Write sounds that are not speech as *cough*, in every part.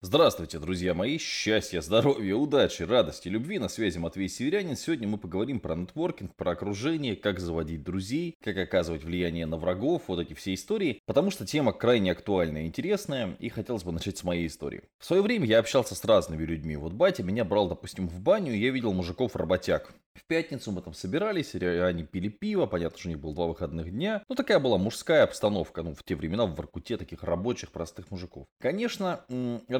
Здравствуйте, друзья мои! Счастья, здоровья, удачи, радости, любви. На связи Матвей Северянин. Сегодня мы поговорим про нетворкинг, про окружение, как заводить друзей, как оказывать влияние на врагов, вот эти все истории. Потому что тема крайне актуальная и интересная, и хотелось бы начать с моей истории. В свое время я общался с разными людьми. Вот батя меня брал, допустим, в баню, и я видел мужиков-работяг. В пятницу мы там собирались, они пили пиво, понятно, что у них было два выходных дня. Ну, такая была мужская обстановка, ну, в те времена в Воркуте таких рабочих, простых мужиков. Конечно,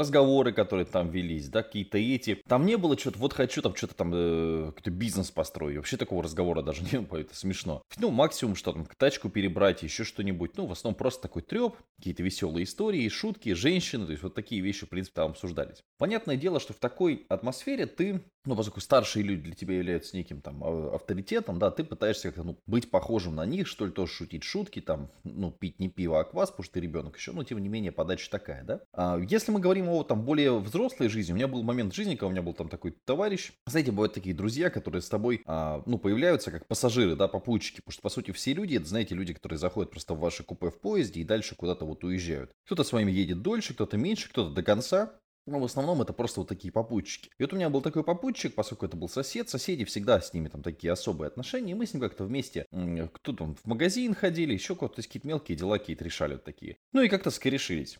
разговоры, которые там велись, да, какие-то эти. Там не было что-то, вот хочу там что-то там, э, какой-то бизнес построить. Вообще такого разговора даже *laughs* не было, это смешно. Ну, максимум, что там, тачку перебрать, еще что-нибудь. Ну, в основном просто такой треп, какие-то веселые истории, шутки, женщины, то есть вот такие вещи, в принципе, там обсуждались. Понятное дело, что в такой атмосфере ты, ну, поскольку старшие люди для тебя являются неким там а, авторитетом, да, ты пытаешься как-то, ну, быть похожим на них, что ли, тоже шутить шутки, там, ну, пить не пиво, а квас, потому что ты ребенок еще, но тем не менее подача такая, да. А если мы говорим о там более взрослой жизни, у меня был момент жизни, когда у меня был там такой товарищ, знаете, бывают такие друзья, которые с тобой, а, ну, появляются как пассажиры, да, попутчики, потому что, по сути, все люди, это, знаете, люди, которые заходят просто в ваше купе в поезде и дальше куда-то вот уезжают. Кто-то с вами едет дольше, кто-то меньше, кто-то до конца, но в основном это просто вот такие попутчики. И вот у меня был такой попутчик, поскольку это был сосед, соседи всегда с ними там такие особые отношения, и мы с ним как-то вместе, кто там, в магазин ходили, еще куда-то, какие-то мелкие дела какие-то решали вот такие. Ну и как-то скорешились.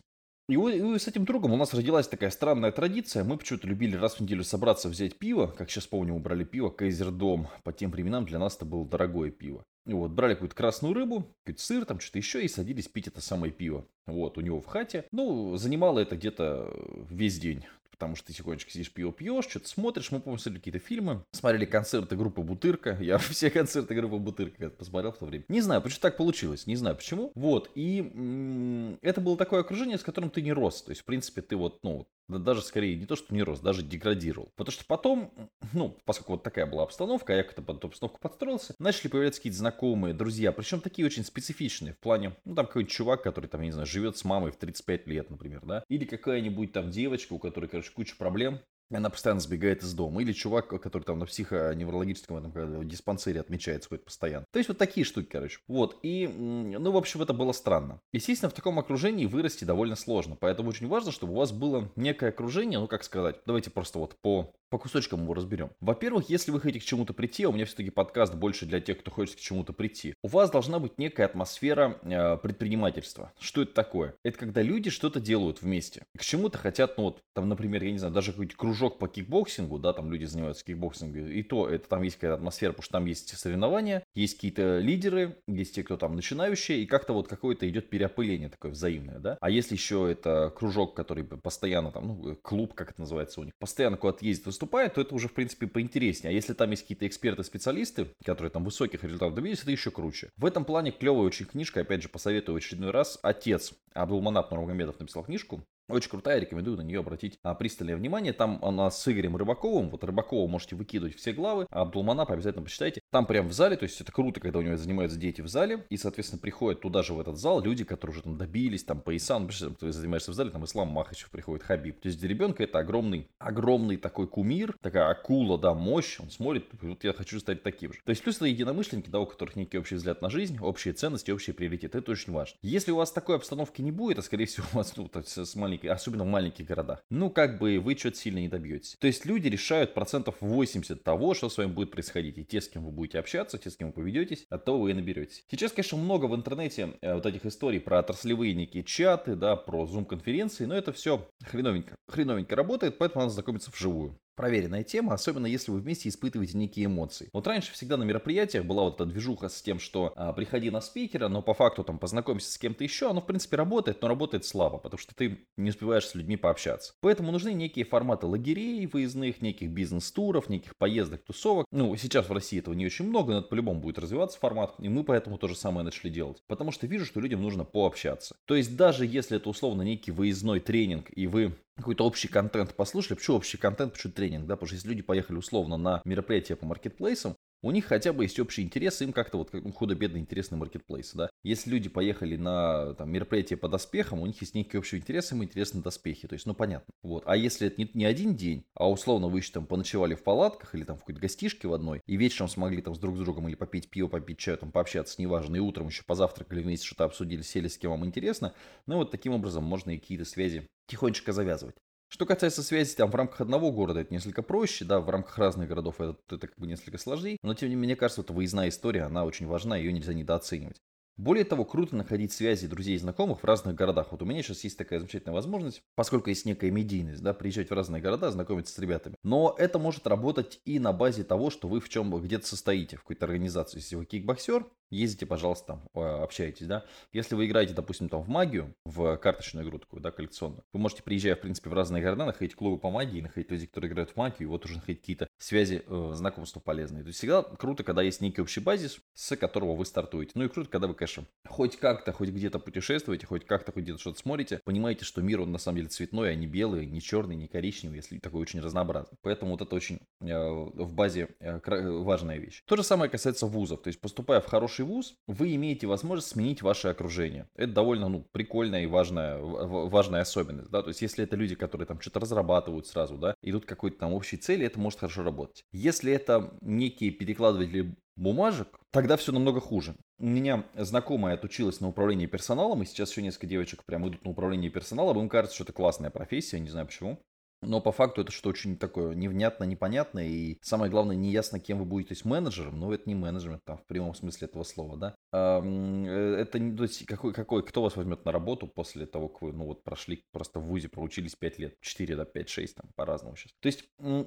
И, и с этим другом у нас родилась такая странная традиция. Мы почему-то любили раз в неделю собраться, взять пиво. Как сейчас помню, мы брали пиво Кайзердом. По тем временам для нас это было дорогое пиво. Вот, брали какую-то красную рыбу, какой-то сыр, там что-то еще, и садились пить это самое пиво. Вот, у него в хате. Ну, занимало это где-то весь день потому что ты тихонечко сидишь, пиво пьешь, что-то смотришь. Мы, помню, смотрели какие-то фильмы, смотрели концерты группы Бутырка. Я *laughs* все концерты группы Бутырка посмотрел в то время. Не знаю, почему так получилось, не знаю почему. Вот, и м- это было такое окружение, с которым ты не рос. То есть, в принципе, ты вот, ну, даже скорее не то, что не рос, даже деградировал. Потому что потом, ну, поскольку вот такая была обстановка, а я как-то под эту обстановку подстроился, начали появляться какие-то знакомые, друзья, причем такие очень специфичные в плане, ну, там какой-нибудь чувак, который там, я не знаю, живет с мамой в 35 лет, например, да, или какая-нибудь там девочка, у которой, короче, куча проблем, она постоянно сбегает из дома. Или чувак, который там на психоневрологическом этом, диспансере отмечается ходит постоянно. То есть вот такие штуки, короче. Вот. И, ну, в общем, это было странно. Естественно, в таком окружении вырасти довольно сложно. Поэтому очень важно, чтобы у вас было некое окружение, ну, как сказать, давайте просто вот по по кусочкам его разберем. Во-первых, если вы хотите к чему-то прийти, а у меня все-таки подкаст больше для тех, кто хочет к чему-то прийти, у вас должна быть некая атмосфера э, предпринимательства. Что это такое? Это когда люди что-то делают вместе. К чему-то хотят, ну вот, там, например, я не знаю, даже какой-то кружок по кикбоксингу, да, там люди занимаются кикбоксингом, и то это там есть какая-то атмосфера, потому что там есть соревнования, есть какие-то лидеры, есть те, кто там начинающие, и как-то вот какое-то идет переопыление такое взаимное, да. А если еще это кружок, который постоянно там, ну, клуб, как это называется у них, постоянно куда-то ездит выступает, то это уже, в принципе, поинтереснее. А если там есть какие-то эксперты-специалисты, которые там высоких результатов добились, это еще круче. В этом плане клевая очень книжка, опять же, посоветую в очередной раз. Отец Абдулманап Нурмагомедов написал книжку очень крутая, рекомендую на нее обратить а, пристальное внимание. Там она с Игорем Рыбаковым. Вот Рыбакова можете выкидывать все главы, а Абдулманап обязательно почитайте. Там прям в зале, то есть это круто, когда у него занимаются дети в зале, и, соответственно, приходят туда же в этот зал люди, которые уже там добились, там пояса, ну, ты занимаешься в зале, там Ислам Махачев приходит, Хабиб. То есть для ребенка это огромный, огромный такой кумир, такая акула, да, мощь, он смотрит, вот я хочу стать таким же. То есть плюс это единомышленники, да, у которых некий общий взгляд на жизнь, общие ценности, общие приоритеты, это очень важно. Если у вас такой обстановки не будет, а скорее всего у вас, ну, с маленькой, особенно в маленьких городах, ну, как бы вы что-то сильно не добьетесь. То есть люди решают процентов 80 того, что с вами будет происходить, и те, с кем вы будете общаться, те, с кем вы поведетесь, от того вы и наберетесь. Сейчас, конечно, много в интернете э, вот этих историй про отраслевые некие чаты, да, про зум-конференции, но это все хреновенько, хреновенько работает, поэтому надо знакомиться вживую проверенная тема, особенно если вы вместе испытываете некие эмоции. Вот раньше всегда на мероприятиях была вот эта движуха с тем, что а, приходи на спикера, но по факту там познакомься с кем-то еще, оно в принципе работает, но работает слабо, потому что ты не успеваешь с людьми пообщаться. Поэтому нужны некие форматы лагерей выездных, неких бизнес-туров, неких поездок, тусовок. Ну, сейчас в России этого не очень много, но это по-любому будет развиваться формат, и мы поэтому то же самое начали делать. Потому что вижу, что людям нужно пообщаться. То есть даже если это условно некий выездной тренинг, и вы какой-то общий контент послушали. Почему общий контент, почему тренинг, да? Потому что если люди поехали условно на мероприятие по маркетплейсам, у них хотя бы есть общий интерес, им как-то вот ну, худо-бедно интересный маркетплейс, да. Если люди поехали на там, мероприятие по доспехам, у них есть некий общий интерес, им интересны доспехи, то есть, ну, понятно. Вот. А если это не, не один день, а условно вы еще там поночевали в палатках или там в какой-то гостишке в одной, и вечером смогли там с друг с другом или попить пиво, попить чаю, там пообщаться, неважно, и утром еще позавтракали вместе, что-то обсудили, сели, с кем вам интересно, ну, вот таким образом можно и какие-то связи тихонечко завязывать. Что касается связи там в рамках одного города, это несколько проще, да, в рамках разных городов это, это как бы несколько сложнее, но тем не менее, мне кажется, эта выездная история, она очень важна, ее нельзя недооценивать. Более того, круто находить связи друзей и знакомых в разных городах. Вот у меня сейчас есть такая замечательная возможность, поскольку есть некая медийность, да, приезжать в разные города, знакомиться с ребятами. Но это может работать и на базе того, что вы в чем где-то состоите, в какой-то организации. Если вы кикбоксер, ездите, пожалуйста, там, общайтесь, да. Если вы играете, допустим, там в магию, в карточную игру такую, да, коллекционную, вы можете, приезжая, в принципе, в разные города, находить клубы по магии, находить людей, которые играют в магию, и вот уже находить какие-то связи, э, знакомства полезные. То есть всегда круто, когда есть некий общий базис, с которого вы стартуете. Ну и круто, когда вы, конечно, хоть как-то, хоть где-то путешествуете, хоть как-то, хоть где-то что-то смотрите, понимаете, что мир, он на самом деле цветной, а не белый, не черный, не коричневый, если такой очень разнообразный. Поэтому вот это очень э, в базе э, важная вещь. То же самое касается вузов. То есть поступая в хороший вуз, вы имеете возможность сменить ваше окружение. Это довольно ну, прикольная и важная, важная особенность. Да? То есть, если это люди, которые там что-то разрабатывают сразу, да, идут к какой-то там общей цели, это может хорошо работать. Если это некие перекладыватели бумажек, тогда все намного хуже. У меня знакомая отучилась на управлении персоналом, и сейчас еще несколько девочек прям идут на управление персоналом. Им кажется, что это классная профессия, не знаю почему. Но по факту это что очень такое невнятно, непонятно, и самое главное, неясно, кем вы будете, есть менеджером, но это не менеджмент там в прямом смысле этого слова, да. Э, это то есть какой, какой, кто вас возьмет на работу после того, как вы, ну вот прошли просто в ВУЗе, проучились 5 лет, 4, да, 5, 6, там, по-разному сейчас. То есть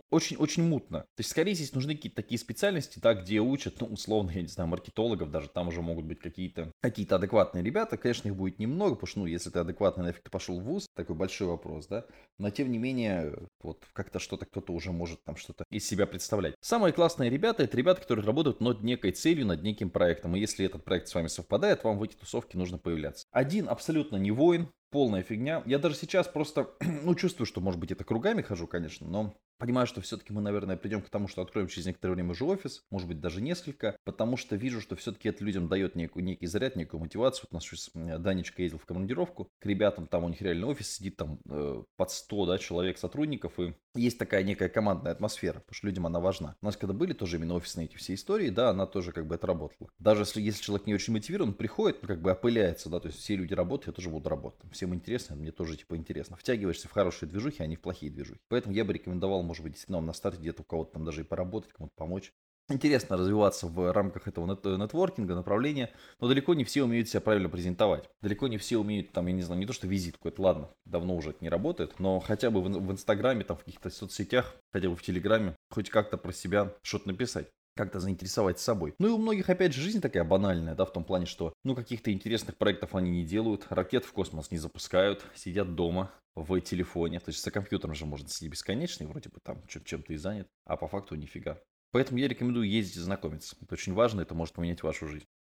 очень, очень мутно. То есть скорее здесь нужны какие-то такие специальности, да, где учат, ну, условно, я не знаю, маркетологов, даже там уже могут быть какие-то какие-то адекватные ребята, конечно, их будет немного, потому что, ну, если ты адекватный, нафиг ты пошел в ВУЗ, такой большой вопрос, да, но тем не менее вот как-то что-то кто-то уже может там что-то из себя представлять. Самые классные ребята это ребята, которые работают над некой целью, над неким проектом. И если этот проект с вами совпадает, вам в эти тусовки нужно появляться. Один абсолютно не воин, полная фигня. Я даже сейчас просто, *clears throat* ну, чувствую, что, может быть, это кругами хожу, конечно, но Понимаю, что все-таки мы, наверное, придем к тому, что откроем через некоторое время уже офис, может быть, даже несколько, потому что вижу, что все-таки это людям дает некую, некий заряд, некую мотивацию. Вот у нас сейчас Данечка ездил в командировку к ребятам, там у них реально офис сидит там э, под 100 да, человек сотрудников, и есть такая некая командная атмосфера, потому что людям она важна. У нас когда были тоже именно офисные эти все истории, да, она тоже как бы отработала. Даже если, если человек не очень мотивирован, он приходит, ну, как бы опыляется, да, то есть все люди работают, я тоже буду работать. Всем интересно, мне тоже типа интересно. Втягиваешься в хорошие движухи, а не в плохие движухи. Поэтому я бы рекомендовал, может быть, действительно на старте где-то у кого-то там даже и поработать, кому-то помочь. Интересно развиваться в рамках этого нет- нетворкинга, направления, но далеко не все умеют себя правильно презентовать. Далеко не все умеют, там, я не знаю, не то что визитку, это ладно, давно уже это не работает, но хотя бы в Инстаграме, там, в каких-то соцсетях, хотя бы в Телеграме, хоть как-то про себя что-то написать как-то заинтересовать собой. Ну и у многих, опять же, жизнь такая банальная, да, в том плане, что, ну, каких-то интересных проектов они не делают, ракет в космос не запускают, сидят дома в телефоне, то есть за компьютером же можно сидеть бесконечно, и вроде бы там чем-то и занят, а по факту нифига. Поэтому я рекомендую ездить и знакомиться. Это очень важно, это может поменять вашу жизнь.